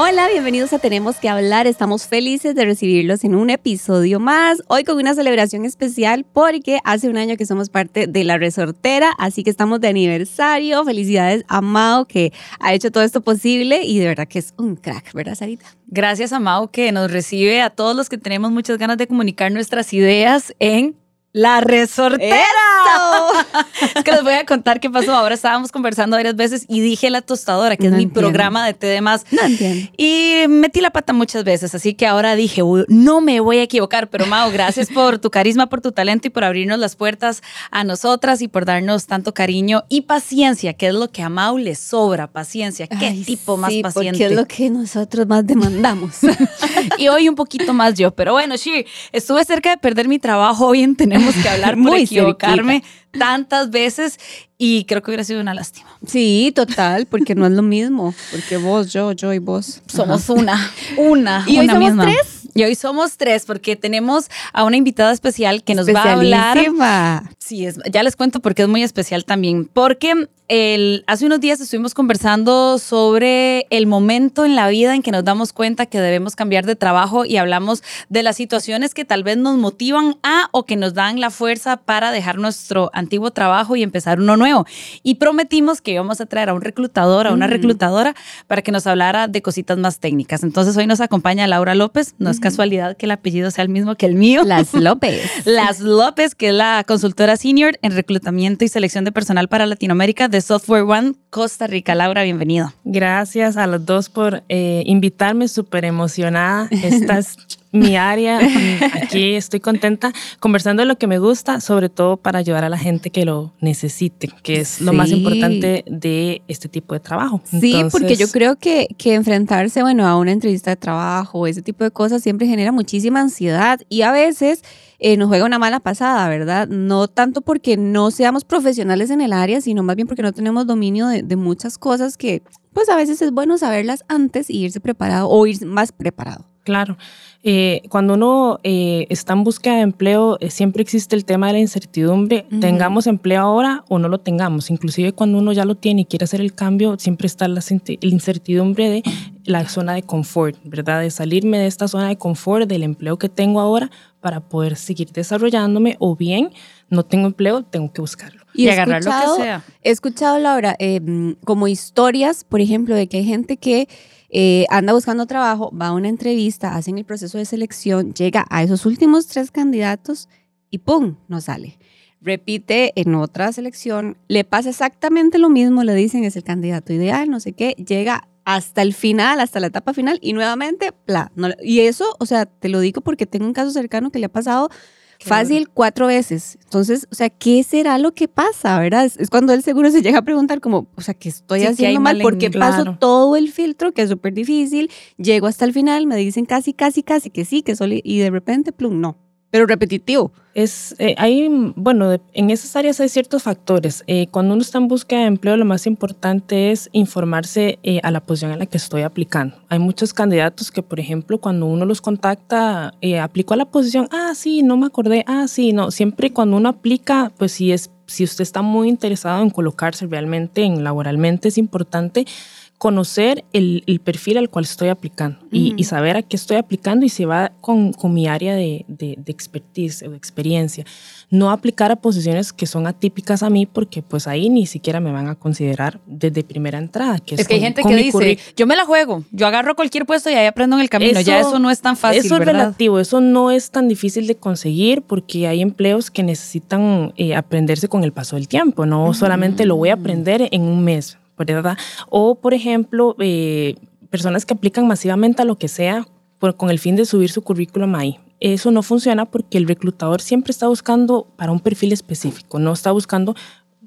Hola, bienvenidos a Tenemos que hablar. Estamos felices de recibirlos en un episodio más. Hoy con una celebración especial porque hace un año que somos parte de la resortera, así que estamos de aniversario. Felicidades a Mao que ha hecho todo esto posible y de verdad que es un crack, ¿verdad, Sarita? Gracias a Mao que nos recibe a todos los que tenemos muchas ganas de comunicar nuestras ideas en la resortera. es que les voy a contar qué pasó. Ahora estábamos conversando varias veces y dije la tostadora, que No es mi entiendo. programa de té de más. No entiendo. Y metí la pata muchas veces, así que ahora dije, "Uy, no me voy a equivocar, pero Mao, gracias por tu carisma, por tu talento y por abrirnos las puertas a nosotras y por darnos tanto cariño y paciencia, que es lo que a Mao le sobra, paciencia. Qué Ay, tipo más sí, paciente. Porque es lo que nosotros más demandamos. y hoy un poquito más yo. Pero bueno, sí, estuve cerca de perder mi trabajo hoy en Tenemos que hablar por Muy equivocarme tantas veces y creo que hubiera sido una lástima. sí, total, porque no es lo mismo. Porque vos, yo, yo y vos. Somos una, una, ¿Y hoy una somos misma. tres? Y hoy somos tres porque tenemos a una invitada especial que nos va a hablar. Sí, es, ya les cuento porque es muy especial también. Porque el, hace unos días estuvimos conversando sobre el momento en la vida en que nos damos cuenta que debemos cambiar de trabajo y hablamos de las situaciones que tal vez nos motivan a o que nos dan la fuerza para dejar nuestro antiguo trabajo y empezar uno nuevo. Y prometimos que íbamos a traer a un reclutador, a una reclutadora, para que nos hablara de cositas más técnicas. Entonces hoy nos acompaña Laura López. No es casualidad que el apellido sea el mismo que el mío. Las López. Las López, que es la consultora senior en reclutamiento y selección de personal para Latinoamérica de Software One Costa Rica. Laura, bienvenido. Gracias a los dos por eh, invitarme, súper emocionada. Esta es mi área. Aquí estoy contenta conversando de lo que me gusta, sobre todo para ayudar a la gente que lo necesite, que es lo más importante de este tipo de trabajo. Sí, porque yo creo que, que enfrentarse, bueno, a una entrevista de trabajo, ese tipo de cosas siempre genera muchísima ansiedad y a veces eh, nos juega una mala pasada, ¿verdad? No tanto porque no seamos profesionales en el área, sino más bien porque no tenemos dominio de, de muchas cosas que, pues a veces es bueno saberlas antes y irse preparado o ir más preparado. Claro. Eh, cuando uno eh, está en búsqueda de empleo, eh, siempre existe el tema de la incertidumbre. Ujú. Tengamos empleo ahora o no lo tengamos. Inclusive cuando uno ya lo tiene y quiere hacer el cambio, siempre está la, incertidumbre de la zona de confort, ¿verdad? De salirme de esta zona de confort, del empleo que tengo ahora para poder seguir desarrollándome o bien no tengo empleo, tengo que buscarlo. Y he agarrar lo que sea. He escuchado, Laura, eh, como historias, por ejemplo, de que hay gente que eh, anda buscando trabajo, va a una entrevista, hacen el proceso de selección, llega a esos últimos tres candidatos y ¡pum! no sale. Repite en otra selección, le pasa exactamente lo mismo, le dicen es el candidato ideal, no sé qué, llega hasta el final, hasta la etapa final y nuevamente, bla. no y eso, o sea, te lo digo porque tengo un caso cercano que le ha pasado fácil cuatro veces. Entonces, o sea, ¿qué será lo que pasa, verdad? Es, es cuando él seguro se llega a preguntar como, o sea, ¿qué estoy Sí, ¿qué hay haciendo mal mal? Porque paso claro. todo el filtro, que es súper difícil, llego hasta el final, me dicen casi, casi, casi que sí, que solo, y de repente, plum, no. Pero repetitivo. Es, eh, hay, bueno, en esas áreas hay ciertos factores. Eh, cuando uno está en búsqueda de empleo, lo más importante es informarse eh, a la posición en la que estoy aplicando. Hay muchos candidatos que, por ejemplo, cuando uno los contacta, eh, aplicó a la posición, ah, sí, no me acordé, ah, sí, no. Siempre cuando uno aplica, pues si es, si usted está muy interesado en colocarse realmente, en laboralmente, es importante conocer el, el, perfil al cual estoy aplicando y, y, saber a qué estoy aplicando y si va con, con mi área de, de, de, expertise o de experiencia. No aplicar a posiciones que son atípicas a mí porque pues ahí ni siquiera me van a considerar desde primera entrada. Que es, es que hay gente que dice, yo me la juego, yo agarro cualquier puesto y ahí aprendo en el camino, ya eso no es tan fácil. Eso es relativo, eso no es tan difícil de conseguir porque hay empleos que necesitan eh, aprenderse con el paso del tiempo, no solamente lo voy a aprender en un mes ¿verdad? O, por ejemplo, eh, personas que aplican masivamente a lo que sea por, con el fin de subir su currículum ahí. Eso no funciona porque el reclutador siempre está buscando para un perfil específico, no está buscando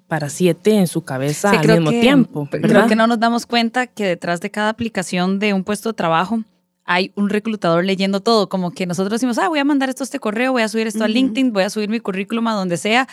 para siete en su cabeza al mismo tiempo. ¿verdad? Creo que no nos damos cuenta que detrás de cada aplicación de un puesto de trabajo hay un reclutador leyendo todo, como que nosotros decimos, ah, voy a mandar esto a este correo, voy a subir esto uh -huh. a LinkedIn, voy a subir mi currículum a donde sea,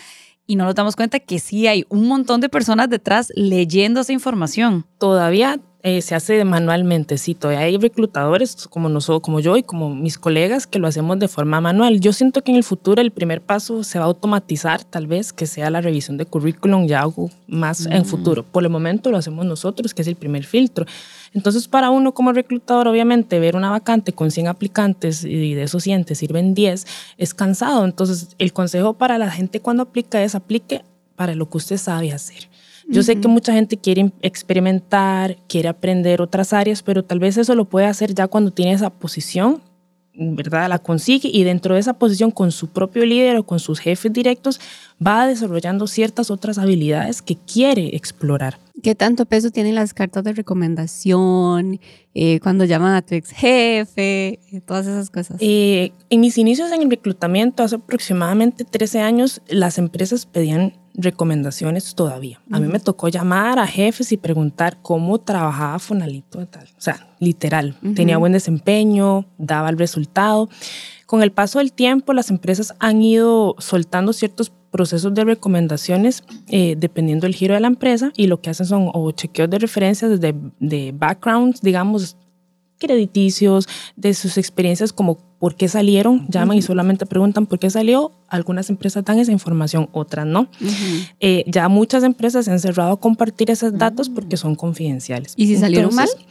y no nos damos cuenta que sí hay un montón de personas detrás leyendo esa información. Todavía eh, se hace manualmente, sí, todavía hay reclutadores como, nosotros, como yo y como mis colegas que lo hacemos de forma manual. Yo siento que en el futuro el primer paso se va a automatizar, tal vez, que sea la revisión de currículum, ya algo más mm. en futuro. Por el momento lo hacemos nosotros, que es el primer filtro. Entonces, para uno como reclutador, obviamente, ver una vacante con 100 aplicantes y de esos 100 te sirven 10 es cansado. Entonces, el consejo para la gente cuando aplica es aplique para lo que usted sabe hacer. Yo uh -huh. sé que mucha gente quiere experimentar, quiere aprender otras áreas, pero tal vez eso lo puede hacer ya cuando tiene esa posición, ¿verdad? La consigue y dentro de esa posición con su propio líder o con sus jefes directos va desarrollando ciertas otras habilidades que quiere explorar. ¿Qué tanto peso tienen las cartas de recomendación? Eh, cuando llaman a tu ex jefe, eh, todas esas cosas. Eh, en mis inicios en el reclutamiento, hace aproximadamente 13 años, las empresas pedían recomendaciones todavía. A mí me tocó llamar a jefes y preguntar cómo trabajaba Fonalito tal. O sea, literal, uh -huh. tenía buen desempeño, daba el resultado. Con el paso del tiempo, las empresas han ido soltando ciertos procesos de recomendaciones eh, dependiendo del giro de la empresa y lo que hacen son o chequeos de referencias de, de backgrounds, digamos, crediticios, de sus experiencias como por qué salieron, llaman uh -huh. y solamente preguntan por qué salió. Algunas empresas dan esa información, otras no. Uh -huh. eh, ya muchas empresas se han cerrado a compartir esos datos uh -huh. porque son confidenciales. ¿Y si salieron Entonces, mal?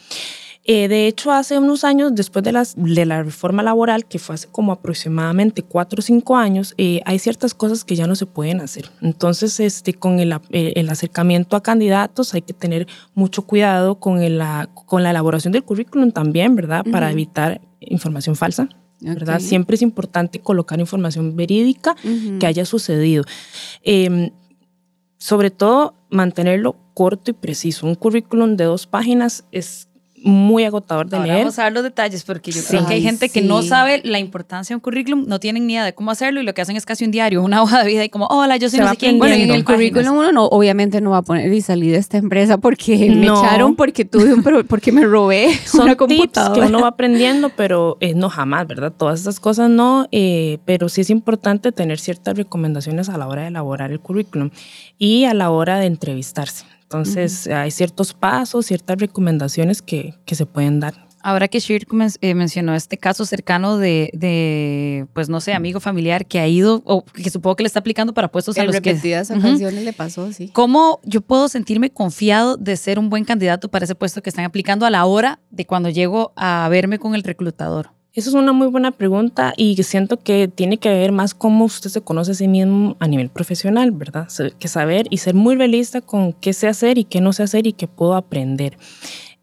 Eh, de hecho, hace unos años, después de, las, de, la reforma laboral, que fue hace como aproximadamente cuatro o cinco años, eh, hay ciertas cosas que ya no se pueden hacer. Entonces, este, con el, eh, el acercamiento a candidatos hay que tener mucho cuidado con, el, la, con la elaboración del currículum también, ¿verdad? Uh -huh. Para evitar información falsa. Okay. ¿verdad? Siempre es importante colocar información verídica uh -huh. que haya sucedido. Eh, sobre todo, mantenerlo corto y preciso. Un currículum de dos páginas es muy agotador de Ahora leer. Vamos a ver los detalles porque yo sí. creo que hay gente que sí. no sabe la importancia de un currículum, no tienen ni idea de cómo hacerlo y lo que hacen es casi un diario, una hoja de vida y como, hola, yo soy no sé quién. Bueno, en el currículum uno no, obviamente no va a poner y salí de esta empresa porque no. me echaron, porque tuve un porque me robé Son una computadora. Tips que uno va aprendiendo, pero eh, no jamás, ¿verdad? Todas esas cosas no, eh, pero sí es importante tener ciertas recomendaciones a la hora de elaborar el currículum y a la hora de entrevistarse. Entonces, uh -huh. hay ciertos pasos, ciertas recomendaciones que, que se pueden dar. Ahora que Shir eh, mencionó este caso cercano de, de, pues no sé, amigo familiar que ha ido, o que supongo que le está aplicando para puestos en a los repetidas que... ocasiones uh -huh. le pasó, sí. ¿Cómo yo puedo sentirme confiado de ser un buen candidato para ese puesto que están aplicando a la hora de cuando llego a verme con el reclutador? Esa es una muy buena pregunta y siento que tiene que ver más cómo usted se conoce a sí mismo a nivel profesional, ¿verdad? Que saber y ser muy realista con qué sé hacer y qué no sé hacer y qué puedo aprender.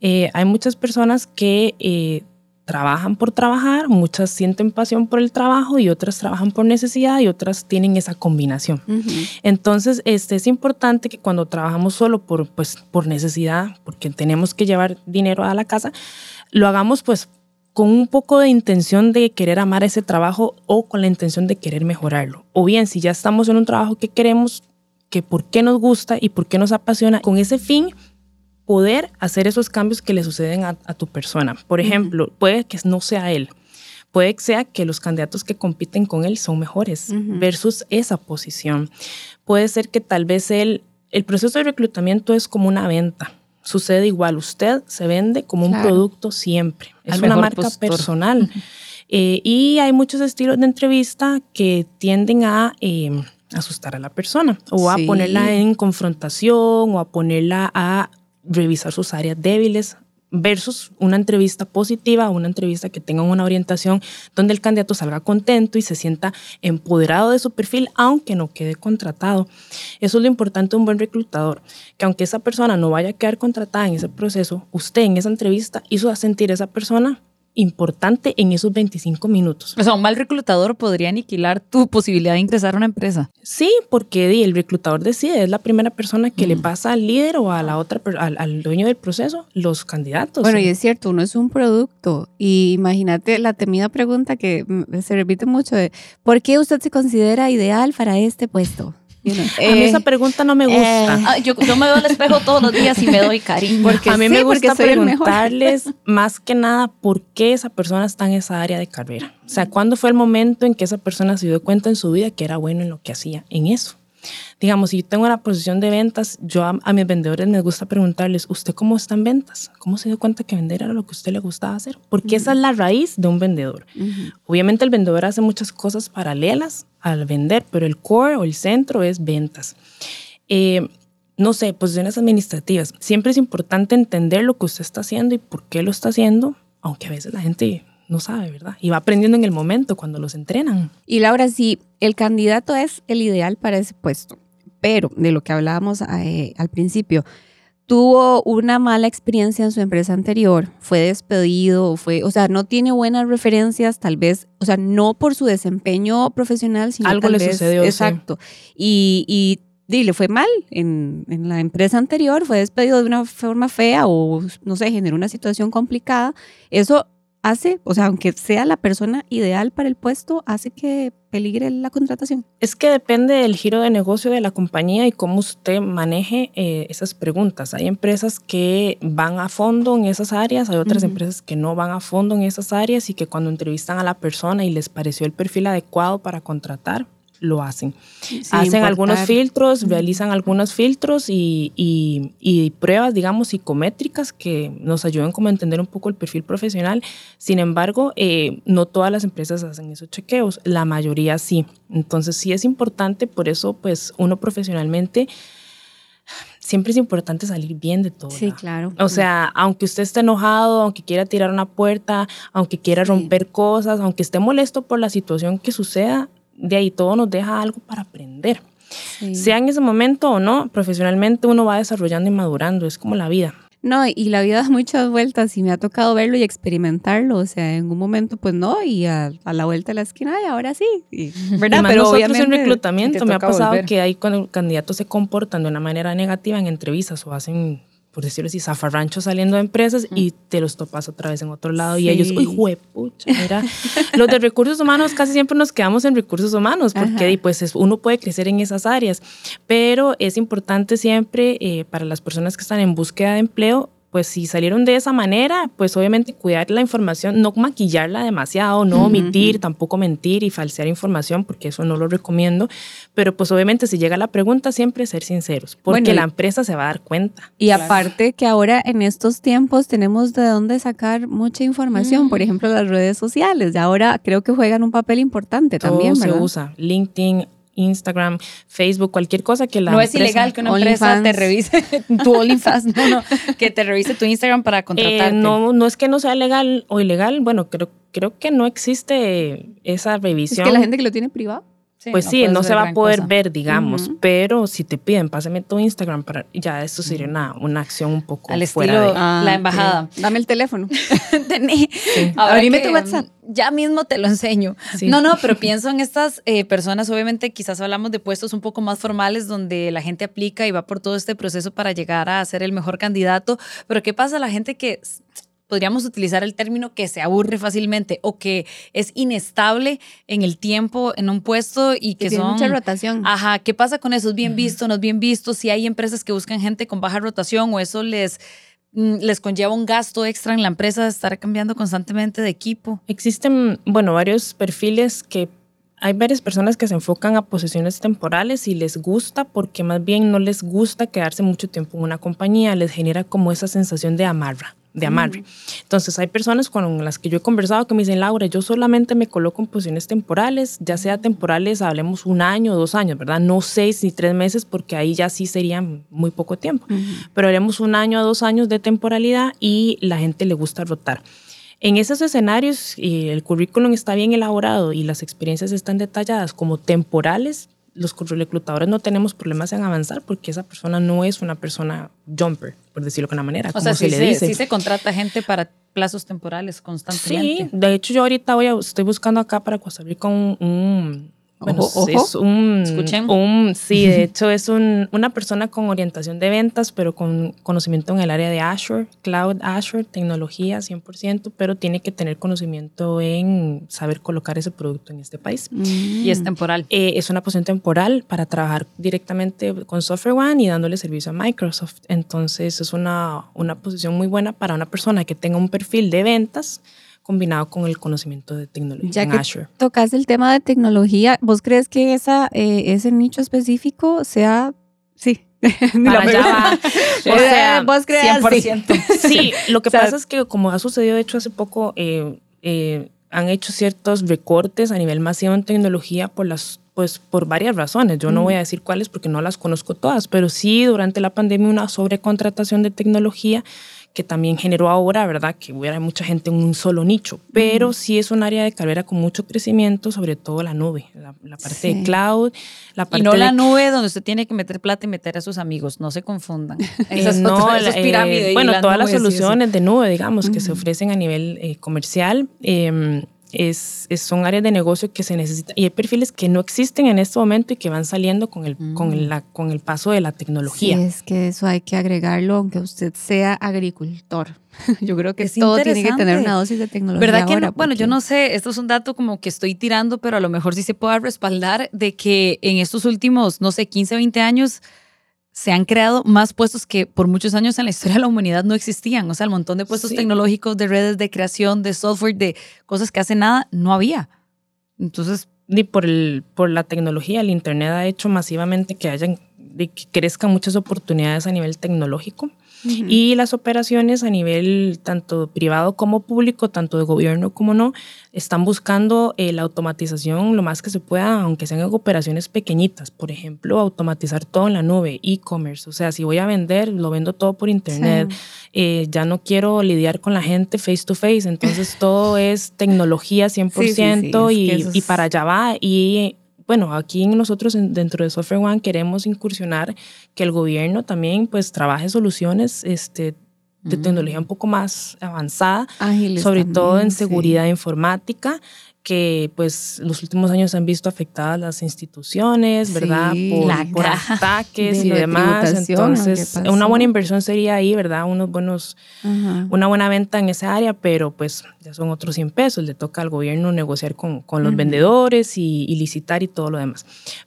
Eh, hay muchas personas que eh, trabajan por trabajar, muchas sienten pasión por el trabajo y otras trabajan por necesidad y otras tienen esa combinación. Uh -huh. Entonces, este, es importante que cuando trabajamos solo por, pues, por necesidad, porque tenemos que llevar dinero a la casa, lo hagamos pues con un poco de intención de querer amar ese trabajo o con la intención de querer mejorarlo. O bien, si ya estamos en un trabajo que queremos, que por qué nos gusta y por qué nos apasiona, con ese fin poder hacer esos cambios que le suceden a, a tu persona. Por ejemplo, uh -huh. puede que no sea él, puede que sea que los candidatos que compiten con él son mejores uh -huh. versus esa posición. Puede ser que tal vez él, el proceso de reclutamiento es como una venta sucede igual. Usted se vende como claro. un producto siempre. Es Al una marca postor. personal. Uh -huh. eh, y hay muchos estilos de entrevista que tienden a eh, asustar a la persona o sí. a ponerla en confrontación o a ponerla a revisar sus áreas débiles, versus una entrevista positiva, una entrevista que tenga una orientación donde el candidato salga contento y se sienta empoderado de su perfil, aunque no quede contratado. Eso es lo importante de un buen reclutador, que aunque esa persona no vaya a quedar contratada en ese proceso, usted en esa entrevista hizo sentir a esa persona importante en esos 25 minutos. O sea, un mal reclutador podría aniquilar tu posibilidad de ingresar a una empresa. Sí, porque el reclutador decide, es la primera persona que le pasa al líder o a la otra, al, al, dueño del proceso, los candidatos. Bueno, y es cierto, uno es un producto. Y imagínate la temida pregunta que se repite mucho de, ¿por qué usted se considera ideal para este puesto? A mí esa pregunta no me gusta. Eh, ah, yo, yo, me veo al espejo todos los días y me doy cariño. Porque a mí me gusta preguntarles más que nada por qué esa persona está en esa área de carrera. O sea, ¿cuándo fue el momento en que esa persona se dio cuenta en su vida que era bueno en lo que hacía? En eso. Digamos, si yo tengo una posición de ventas, yo a, mis vendedores me gusta preguntarles, ¿usted cómo está en ventas? ¿Cómo se dio cuenta que vender era lo que a usted le gustaba hacer? Porque esa es la raíz de un vendedor. Obviamente el vendedor hace muchas cosas paralelas al vender, pero el core o el centro es ventas. Eh, no sé, posiciones administrativas. Siempre es importante entender lo que usted está haciendo y por qué lo está haciendo, aunque a veces la gente no sabe, ¿verdad? Y va aprendiendo en el momento cuando los entrenan. Y Laura, si el candidato es el ideal para ese puesto, pero de lo que hablábamos eh, al principio, tuvo una mala experiencia en su empresa anterior, fue despedido, fue, o sea, no tiene buenas referencias, tal vez, o sea, no por su desempeño profesional, sino algo le sucedió. Exacto. Y, y, y, le fue mal en, en, la empresa anterior, fue despedido de una forma fea o, no sé, generó una situación complicada. Eso hace, o sea, aunque sea la persona ideal para el puesto, hace que peligre la contratación. Es que depende del giro de negocio de la compañía y cómo usted maneje eh, esas preguntas. Hay empresas que van a fondo en esas áreas, hay otras empresas que no van a fondo en esas áreas y que cuando entrevistan a la persona y les pareció el perfil adecuado para contratar, lo hacen. Hacen algunos filtros, realizan algunos filtros y, y, pruebas, digamos, psicométricas que nos ayudan como a entender un poco el perfil profesional. Sin embargo, eh, no todas las empresas hacen esos chequeos, la mayoría sí. Entonces sí es importante, por eso pues uno profesionalmente siempre es importante salir bien de todo. Sí, claro. O sea, aunque usted esté enojado, aunque quiera tirar una puerta, aunque quiera romper cosas, aunque esté molesto por la situación que suceda, de ahí todo nos deja algo para aprender. Sea en ese momento o no, profesionalmente uno va desarrollando y madurando, es como la vida. No, y la vida da muchas vueltas y me ha tocado verlo y experimentarlo. O sea, en un momento, pues no, y a, la vuelta de la esquina, y ahora sí. ¿Verdad? Pero nosotros en reclutamiento me ha pasado que hay cuando candidatos se comportan de una manera negativa en entrevistas o hacen por decirlo así, zafarrancho saliendo de empresas y te los topas otra vez en otro lado y ellos, uy, juepucha, mira, los de recursos humanos casi siempre nos quedamos en recursos humanos porque pues uno puede crecer en esas áreas, pero es importante siempre eh, para las personas que están en búsqueda de empleo pues si salieron de esa manera, pues obviamente cuidar la información, no maquillarla demasiado, no omitir, tampoco mentir y falsear información, porque eso no lo recomiendo. Pero pues obviamente si llega la pregunta, siempre ser sinceros, porque la empresa se va a dar cuenta. Y aparte que ahora en estos tiempos tenemos de dónde sacar mucha información, por ejemplo las redes sociales, y ahora creo que juegan un papel importante también. se usa, LinkedIn, Instagram, Facebook, cualquier cosa que la No es ilegal que una empresa te revise tu OnlyFans, no, no, que te revise tu Instagram para eh, contratarte. no, no es que no sea legal o ilegal, bueno, creo, creo que no existe esa revisión. Es que la gente que lo tiene privado pues sí, no se va a poder ver, digamos, pero si te piden, pásame tu Instagram, para, ya esto sería una, una acción un poco Al fuera de la ah, embajada. Dame el teléfono. Tení. Abrime tu WhatsApp. Ya mismo te lo enseño. No, no, pero pienso en estas eh, personas, obviamente quizás hablamos de puestos un poco más formales donde la gente aplica y va por todo este proceso para llegar a ser el mejor candidato, pero ¿qué pasa a la gente que podríamos utilizar el término que se aburre fácilmente o que es inestable en el tiempo en un puesto y que, son mucha rotación. Ajá, ¿qué pasa con eso? ¿Es bien visto, no es bien visto? Si hay empresas que buscan gente con baja rotación o eso les mm, les conlleva un gasto extra en la empresa de estar cambiando constantemente de equipo. Existen, bueno, varios perfiles que hay varias personas que se enfocan a posiciones temporales y les gusta porque más bien no les gusta quedarse mucho tiempo en una compañía, les genera como esa sensación de amarra de amarre. Entonces hay personas con las que yo he conversado que me dicen, Laura, yo solamente me coloco en posiciones temporales, ya sea temporales, hablemos un año o dos años, ¿verdad? No seis ni tres meses porque ahí ya sí sería muy poco tiempo, pero haremos un año o dos años de temporalidad y la gente le gusta rotar. En esos escenarios, el currículum está bien elaborado y las experiencias están detalladas como temporales, los reclutadores no tenemos problemas en avanzar porque esa persona no es una persona jumper, por decirlo de una manera. O sea, se le dice. sí se contrata gente para plazos temporales constantemente. Sí, de hecho yo ahorita voy a, estoy buscando acá para Costa Rica un bueno, es un, un, sí, de hecho es un, una persona con orientación de ventas, pero con conocimiento en el área de Azure, Cloud Azure, tecnología 100%, pero tiene que tener conocimiento en saber colocar ese producto en este país. Y es temporal. Eh, es una posición temporal para trabajar directamente con Software One y dándole servicio a Microsoft. Entonces es una, una posición muy buena para una persona que tenga un perfil de ventas combinado con el conocimiento de tecnología ya en que Azure. Tocas el tema de tecnología, ¿vos crees que esa, eh, ese nicho específico sea, sí, para allá va. O sea, vos crees 100%. Sí, lo que pasa es que como ha sucedido de hecho hace poco, eh, eh, han hecho ciertos recortes a nivel masivo en tecnología por las pues por varias razones. Yo no voy a decir cuáles porque no las conozco todas, pero sí durante la pandemia una sobrecontratación de tecnología que también generó ahora, ¿verdad? Que hubiera mucha gente en un solo nicho, pero sí es un área de carrera con mucho crecimiento, sobre todo la nube, la, parte de cloud, la parte Y no de la nube donde usted tiene que meter plata y meter a sus amigos, no se confundan. Esas no, eh, bueno, todas las soluciones de nube, digamos, que se ofrecen a nivel eh, comercial. Es, son áreas de negocio que se necesitan y hay perfiles que no existen en este momento y que van saliendo con el, con mm. la, con el paso de la tecnología. Sí, es que eso hay que agregarlo, aunque usted sea agricultor. Yo creo que todo tiene que tener una dosis de tecnología. ¿Verdad que Bueno, yo no sé, esto es un dato como que estoy tirando, pero a lo mejor sí se pueda respaldar de que en estos últimos, no sé, 15, 20 años se han creado más puestos que por muchos años en la historia de la humanidad no existían. O sea, el montón de puestos tecnológicos, de redes de creación, de software, de cosas que hace nada, no había. Entonces... Ni por, el, por la tecnología, el Internet ha hecho masivamente que, hayan, que crezcan muchas oportunidades a nivel tecnológico. Y las operaciones a nivel tanto privado como público, tanto de gobierno como no, están buscando eh, la automatización lo más que se pueda, aunque sean operaciones pequeñitas. Por ejemplo, automatizar todo en la nube, e-commerce. O sea, si voy a vender, lo vendo todo por internet. Eh, ya no quiero lidiar con la gente face to face. Entonces, todo es tecnología 100% y, y para allá va. Y bueno, aquí nosotros dentro de Software One queremos incursionar que el gobierno también pues trabaje soluciones este, de tecnología un poco más avanzada, sobre todo en seguridad informática que pues los últimos años han visto afectadas las instituciones, ¿verdad? Por, ataques y demás. Entonces, una buena inversión sería ahí, ¿verdad? Unos buenos, una buena venta en esa área, pero pues ya son otros 100 pesos. Le toca al gobierno negociar con, con los vendedores y, licitar y todo lo demás.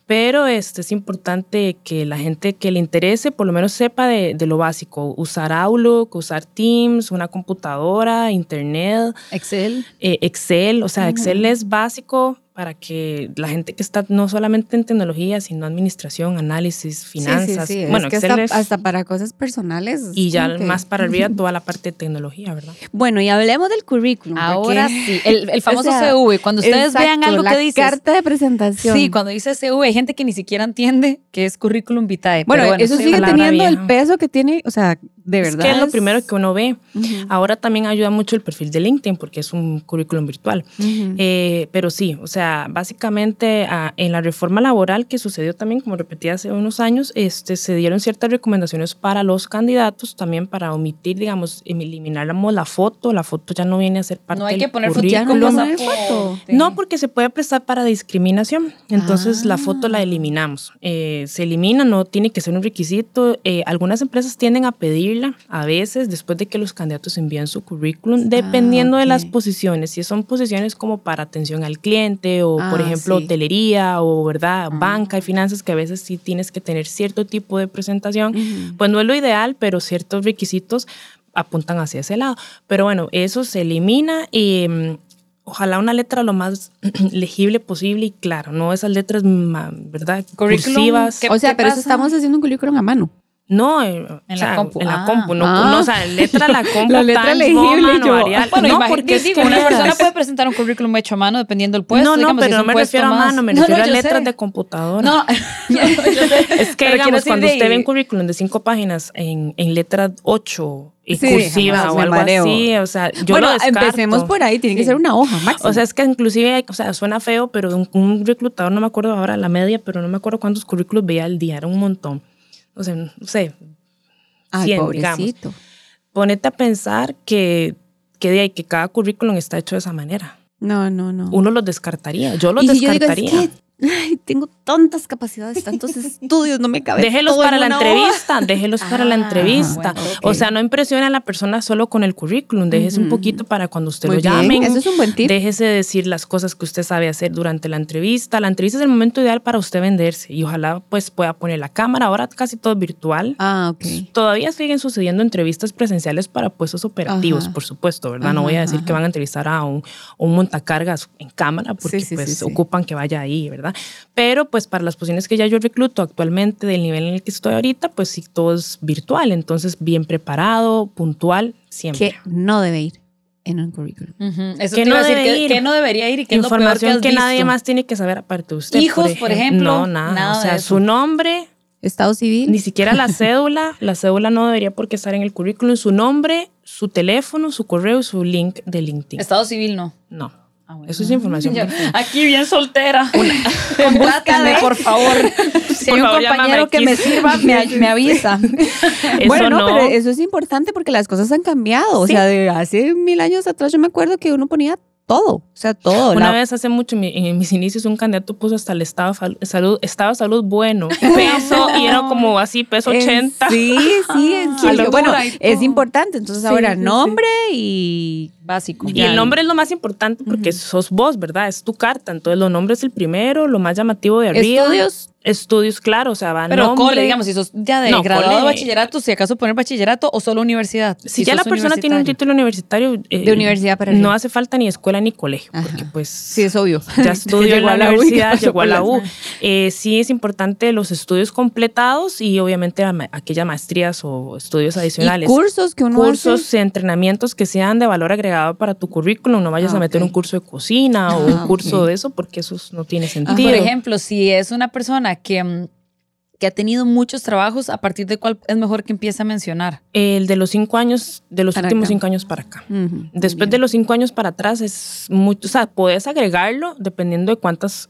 Pero este, es importante que la gente que le interese por lo menos sepa de, de lo básico. Usar Outlook, usar Teams, una computadora, Internet. Excel. Eh, Excel, o sea, Excel es básico para que la gente que está no solamente en tecnología, sino administración, análisis, finanzas, bueno, es que hasta, para cosas personales. Y ya más para arriba toda la parte de tecnología, ¿verdad? Bueno, y hablemos del currículum. Ahora sí, el, famoso CV, cuando ustedes vean algo que dice... carta de presentación. Sí, cuando dice CV hay gente que ni siquiera entiende que es currículum vitae. Bueno, eso sigue teniendo el peso que tiene, o sea, de verdad. Es que es lo primero que uno ve. Ahora también ayuda mucho el perfil de LinkedIn porque es un currículum virtual. Eh, pero sí, o sea, básicamente en la reforma laboral que sucedió también, como repetí hace unos años, este, se dieron ciertas recomendaciones para los candidatos, también para omitir, digamos, elimináramos la foto. La foto ya no viene a ser parte No hay que poner foto. No, porque se puede prestar para discriminación. Entonces la foto la ah. eliminamos. Eh, se elimina, no tiene que ser un requisito. Eh, algunas empresas tienden a a veces después de que los candidatos envían su currículum, ah, dependiendo de las posiciones. Si son posiciones como para atención al cliente, o por ah, ejemplo hotelería o verdad ah. banca y finanzas que a veces sí tienes que tener cierto tipo de presentación, pues no es lo ideal, pero ciertos requisitos apuntan hacia ese lado. Pero bueno, eso se elimina y mm, ojalá una letra lo más legible posible y claro, no esas letras, ¿verdad? Cursivas. O sea, pero eso estamos haciendo un currículum a mano. No, eh, En o sea, la compu. En la Ah. compu, no, Ah. no, o sea, letra la compu, La letra Times, legible, o yo. Bueno, no, porque digo, una persona puede presentar un currículum hecho a mano dependiendo del puesto. no, no, digamos, pero no me refiero a mano, me No, refiero no, a letras sé. de computadora. No, yo sé. Es que, Pero digamos, cuando de- usted ve un currículum de cinco páginas en, en letra 8 y Sí, cursiva jamás o algo mareo. así, o sea, yo bueno, lo descarto. empecemos por ahí, tiene que ser una hoja máximo. O sea, es que inclusive, o sea, suena feo, pero un, un reclutador, no me acuerdo ahora la media, pero no me acuerdo cuántos currículos veía al día, era un montón. O sea, no sé, Ay, 100, digamos. pobrecito. Ponete a pensar que, que, de ahí, que cada currículum está hecho de esa manera. No, no, no. Uno los descartaría, yo los y si yo digo, descartaría. es que ay, tengo tantas capacidades, tantos estudios, no me cabe Déjelos todo en para la entrevista, déjelos para la Ah, entrevista. bueno. O sea, no impresione a la persona solo con el currículum, déjese un poquito para cuando usted Muy lo llamen. eso es un buen tip. Déjese decir las cosas que usted sabe hacer durante la entrevista. La entrevista es el momento ideal para usted venderse y ojalá pues pueda poner la cámara. Ahora casi todo es virtual. Ah, ok. Todavía siguen sucediendo entrevistas presenciales para puestos operativos, Ajá. por supuesto, ¿verdad? no voy a decir ajá. que van a entrevistar a un, un montacargas en cámara porque Sí, sí, pues sí, sí. ocupan que vaya ahí, ¿verdad? Pero pues para las posiciones que ya yo recluto actualmente del nivel en el que estoy ahorita, pues sí, todo es virtual. Entonces, bien preparado, puntual, siempre. Que no debe ir en un currículum. Ujú, Eso Que te iba no a decir, que, que no debería ir y que es lo peor que Información has que, nadie visto. más tiene que saber aparte de usted. Hijos, por ejemplo, No, nada. nada o sea, de eso. su nombre, Estado civil. ni siquiera la cédula. la cédula no debería por qué estar en el currículum. Su nombre, su teléfono, su correo y su link de LinkedIn. Estado civil no. No. Ah, bueno. Eso es información. Yo- aquí bien soltera. Contrátame, por favor. Si hay un favor, compañero que me sirva, me, me avisa. Eso bueno, no, no. pero eso es importante porque las cosas han cambiado. O sea, de hace mil años atrás yo me acuerdo que uno ponía todo. O sea, todo. Una la- vez hace mucho, en mi- en mis inicios, un candidato puso hasta el estado de salud, estado de salud bueno, peso, y era como así, peso En- 80. Sí, sí, en serio. Bueno, es importante. Entonces Sí, ahora sí, sí. nombre y Básico. Y el nombre es lo más importante porque sos vos, ¿verdad? Es tu carta. Entonces, los nombres es el primero, lo más llamativo de arriba. estudios. Estudios, claro, o sea, va Pero nombre. cole, digamos, si sos ya de No, graduado de cole. bachillerato, si acaso poner bachillerato o solo universidad. Si, ya la persona tiene un título universitario, eh, De universidad para no hace falta ni escuela ni colegio, Ajá. porque pues Sí, es obvio. ya estudió en la, a la universidad, llegó a la U. Eh, sí es importante los estudios completados y obviamente aquellas maestrías o estudios Y adicionales. cursos que uno cursos hace. y entrenamientos que sean de valor agregado para tu currículum. No vayas Ah, a meter un curso de cocina o Ah, un curso ok. de eso porque eso no tiene Y, sentido. por ejemplo, si es una persona que, mm, que ha tenido muchos trabajos, ¿a partir de cuál es mejor que empiece a mencionar? El de los cinco años, de los Para últimos acá. cinco años para acá. Ujú, Después muy de los cinco años para atrás es mucho, o sea, puedes agregarlo dependiendo de cuántas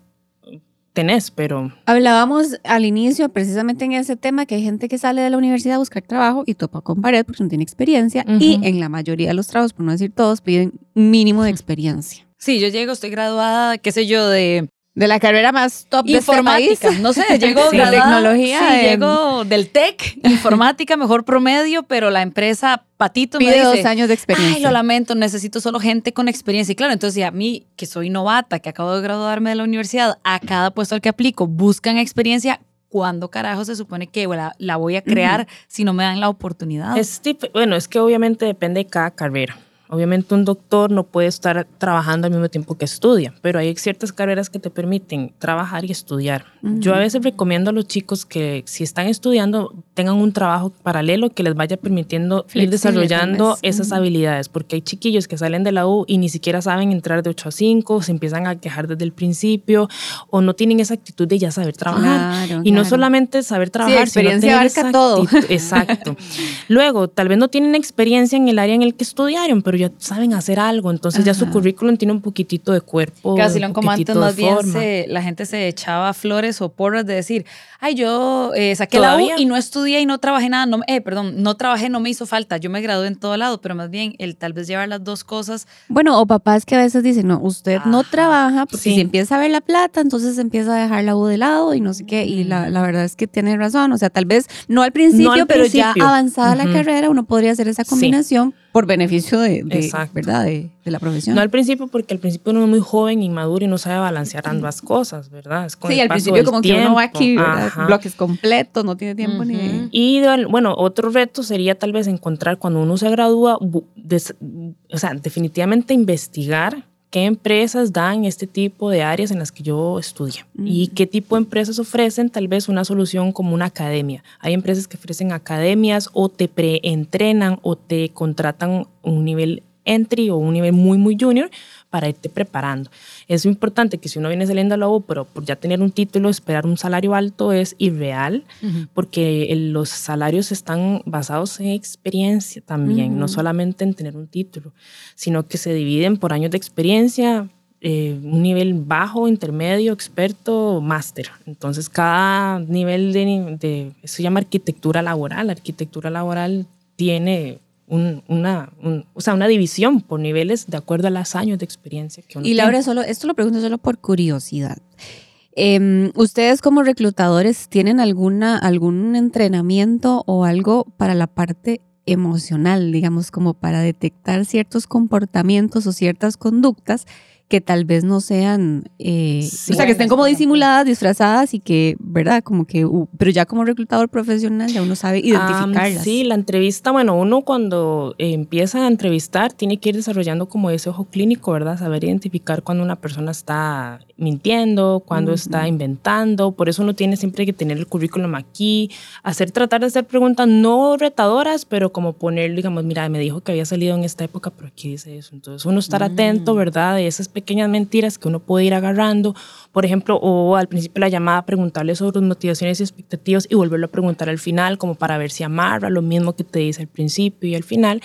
tenés, pero Hablábamos al inicio, precisamente en ese tema, que hay gente que sale de la universidad a buscar trabajo y topa con pared porque no tiene experiencia. Y Ujú. en la mayoría de los trabajos, por no decir todos, piden mínimo de experiencia. Sí, yo llego, estoy graduada, qué sé yo, de De la carrera más top de este país. informática. No sé, Sí, graduada, tecnología, Sí, llego del TEC, informática, mejor promedio, pero la empresa Patito me Pide dice, dos años de experiencia. Ay, lo lamento, necesito solo gente con experiencia. Y claro, entonces a mí, que soy novata, que acabo de graduarme de la universidad, a cada puesto al que aplico buscan experiencia. ¿Cuándo carajo se supone que la, la voy a crear si no me dan la oportunidad? es bueno, es que obviamente depende de cada carrera. Obviamente un doctor no puede estar trabajando al mismo tiempo que estudia, pero hay ciertas carreras que te permiten trabajar y estudiar. Yo a veces recomiendo a los chicos que si están estudiando tengan un trabajo paralelo que les vaya permitiendo ir desarrollando esas habilidades, porque hay chiquillos que salen de la U y ni siquiera saben entrar de 8 a 5, se empiezan a quejar desde el principio o no tienen esa actitud de ya saber trabajar. Claro, y no solamente saber trabajar, experiencia sino tener abarca todo. actitud- Exacto. Luego, tal vez no tienen experiencia en el área en el que estudiaron, pero ya saben hacer algo, entonces ya su Ajá. currículum tiene un poquitito de cuerpo. Casi lo como antes, más bien se- la gente se echaba flores o porras de decir, ay, yo eh, saqué la ¿Todavía? U y no estudié y no trabajé nada, no, eh, perdón, no trabajé, no me hizo falta, yo me gradué en todo lado, pero más bien el tal vez llevar las dos cosas, Bueno, o papás que a veces dicen, no, usted no Ajá, trabaja porque sí. si empieza a ver la plata, entonces empieza a dejar la U de lado y no sé qué. Y la, la verdad es que tiene razón. O sea, tal vez no al principio, al pero ya principio. avanzada la Ujú. carrera, uno podría hacer esa Sí. Por beneficio de, de. ¿verdad? De, de la profesión. No al principio, porque al principio uno es muy joven, inmaduro y no sabe balancear ambas cosas, ¿verdad? Es con sí, el al paso principio como que uno va tiempo. aquí, bloques completos, no tiene tiempo ni de... Ujú. Y bueno, otro reto sería tal vez encontrar cuando uno se gradúa, des- o sea, definitivamente investigar qué empresas dan este tipo de áreas en las que yo estudié y qué tipo de empresas ofrecen tal vez una solución como una academia. Hay empresas que ofrecen academias o te preentrenan o te contratan un nivel entry o un nivel muy, muy junior para irte preparando. Es importante que si uno viene saliendo a la U, pero por ya tener un título, esperar un salario alto es irreal, porque los salarios están basados en experiencia también, no solamente en tener un título, sino que se dividen por años de experiencia, eh, un nivel bajo, intermedio, experto, máster. Entonces, cada nivel de, de, eso se llama arquitectura laboral. La arquitectura laboral tiene una, o sea, una división por niveles de acuerdo a los años de experiencia que uno Y Laura, solo, esto lo pregunto solo por curiosidad. Em, ¿Ustedes como reclutadores tienen alguna, algún entrenamiento o algo para la parte emocional, digamos, como para detectar ciertos comportamientos o ciertas conductas que tal vez no sean, eh, o sea, que estén como disimuladas, disfrazadas y que, ¿verdad? Como que, uh, pero ya como reclutador profesional ya uno sabe identificarlas. sí, la entrevista, bueno, uno cuando empieza a entrevistar tiene que ir desarrollando como ese ojo clínico, ¿verdad? Saber identificar cuando una persona está mintiendo, cuando está inventando, por eso uno tiene siempre que tener el currículum aquí, hacer, tratar de hacer preguntas no retadoras, pero como poner, digamos, mira, me dijo que había salido en esta época, pero aquí dice eso. Entonces uno estar atento, mm. ¿verdad? De esas pequeñas mentiras que uno puede ir agarrando, por ejemplo, o al principio de la llamada preguntarle sobre motivaciones y expectativas y volverlo a preguntar al final, como para ver si amarra lo mismo que te dice al principio y al final.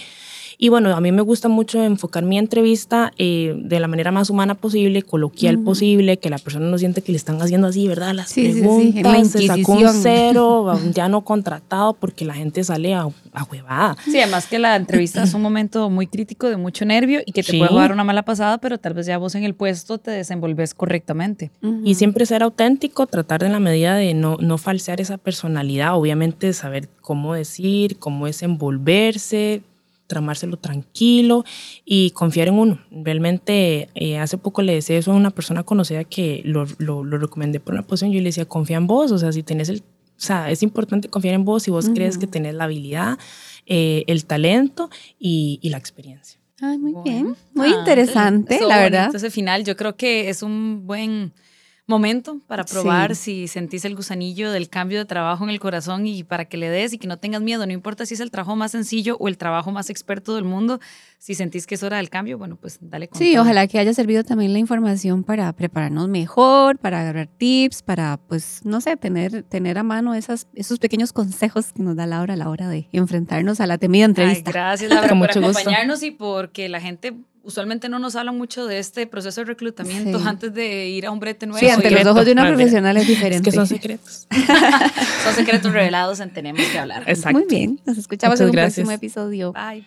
Y bueno, a mí me gusta mucho enfocar mi entrevista eh, de la manera más humana posible, coloquial posible, que la persona no siente que le están haciendo así, ¿verdad? Las preguntas, se sacó un cero, ya no contratado, porque la gente sale a, a, huevada. Sí, además que la entrevista es un momento muy crítico, de mucho nervio y que te puede jugar una mala pasada, pero tal vez ya vos en el puesto te desenvolves correctamente. Y siempre ser auténtico, tratar en la medida de no, no falsear esa personalidad, obviamente saber cómo decir, cómo desenvolverse, tramárselo tranquilo y confiar en uno. Realmente, eh, hace poco le decía eso a una persona conocida que lo, lo, recomendé por una posición. Yo le decía, confía en vos, o sea, si tenés el. O sea, es importante confiar en vos si vos crees que tenés la habilidad, eh, el talento y, y la experiencia. Ay, muy bien, muy ah, interesante, la verdad. Entonces, final, yo creo que es un buen momento para probar si sentís el gusanillo del cambio de trabajo en el corazón y para que le des y que no tengas miedo, no importa si es el trabajo más sencillo o el trabajo más experto del mundo, si sentís que es hora del cambio, bueno, pues dale con Sí, ojalá que haya servido también la información para prepararnos mejor, para agarrar tips, para, pues, no sé, tener, tener a mano esas, esos pequeños consejos que nos da Laura a la hora de enfrentarnos a la temida entrevista. gracias, Laura, por acompañarnos y porque la gente usualmente no nos hablan mucho de este proceso de reclutamiento antes de ir a un brete nuevo. Sí, ante los ojos de una profesional es diferente. Es que son secretos. son secretos revelados en Tenemos que hablar. Exacto. Muy bien, nos escuchamos en un próximo episodio. Bye.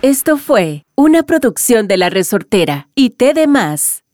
Esto fue una producción de La Resortera y T de Más.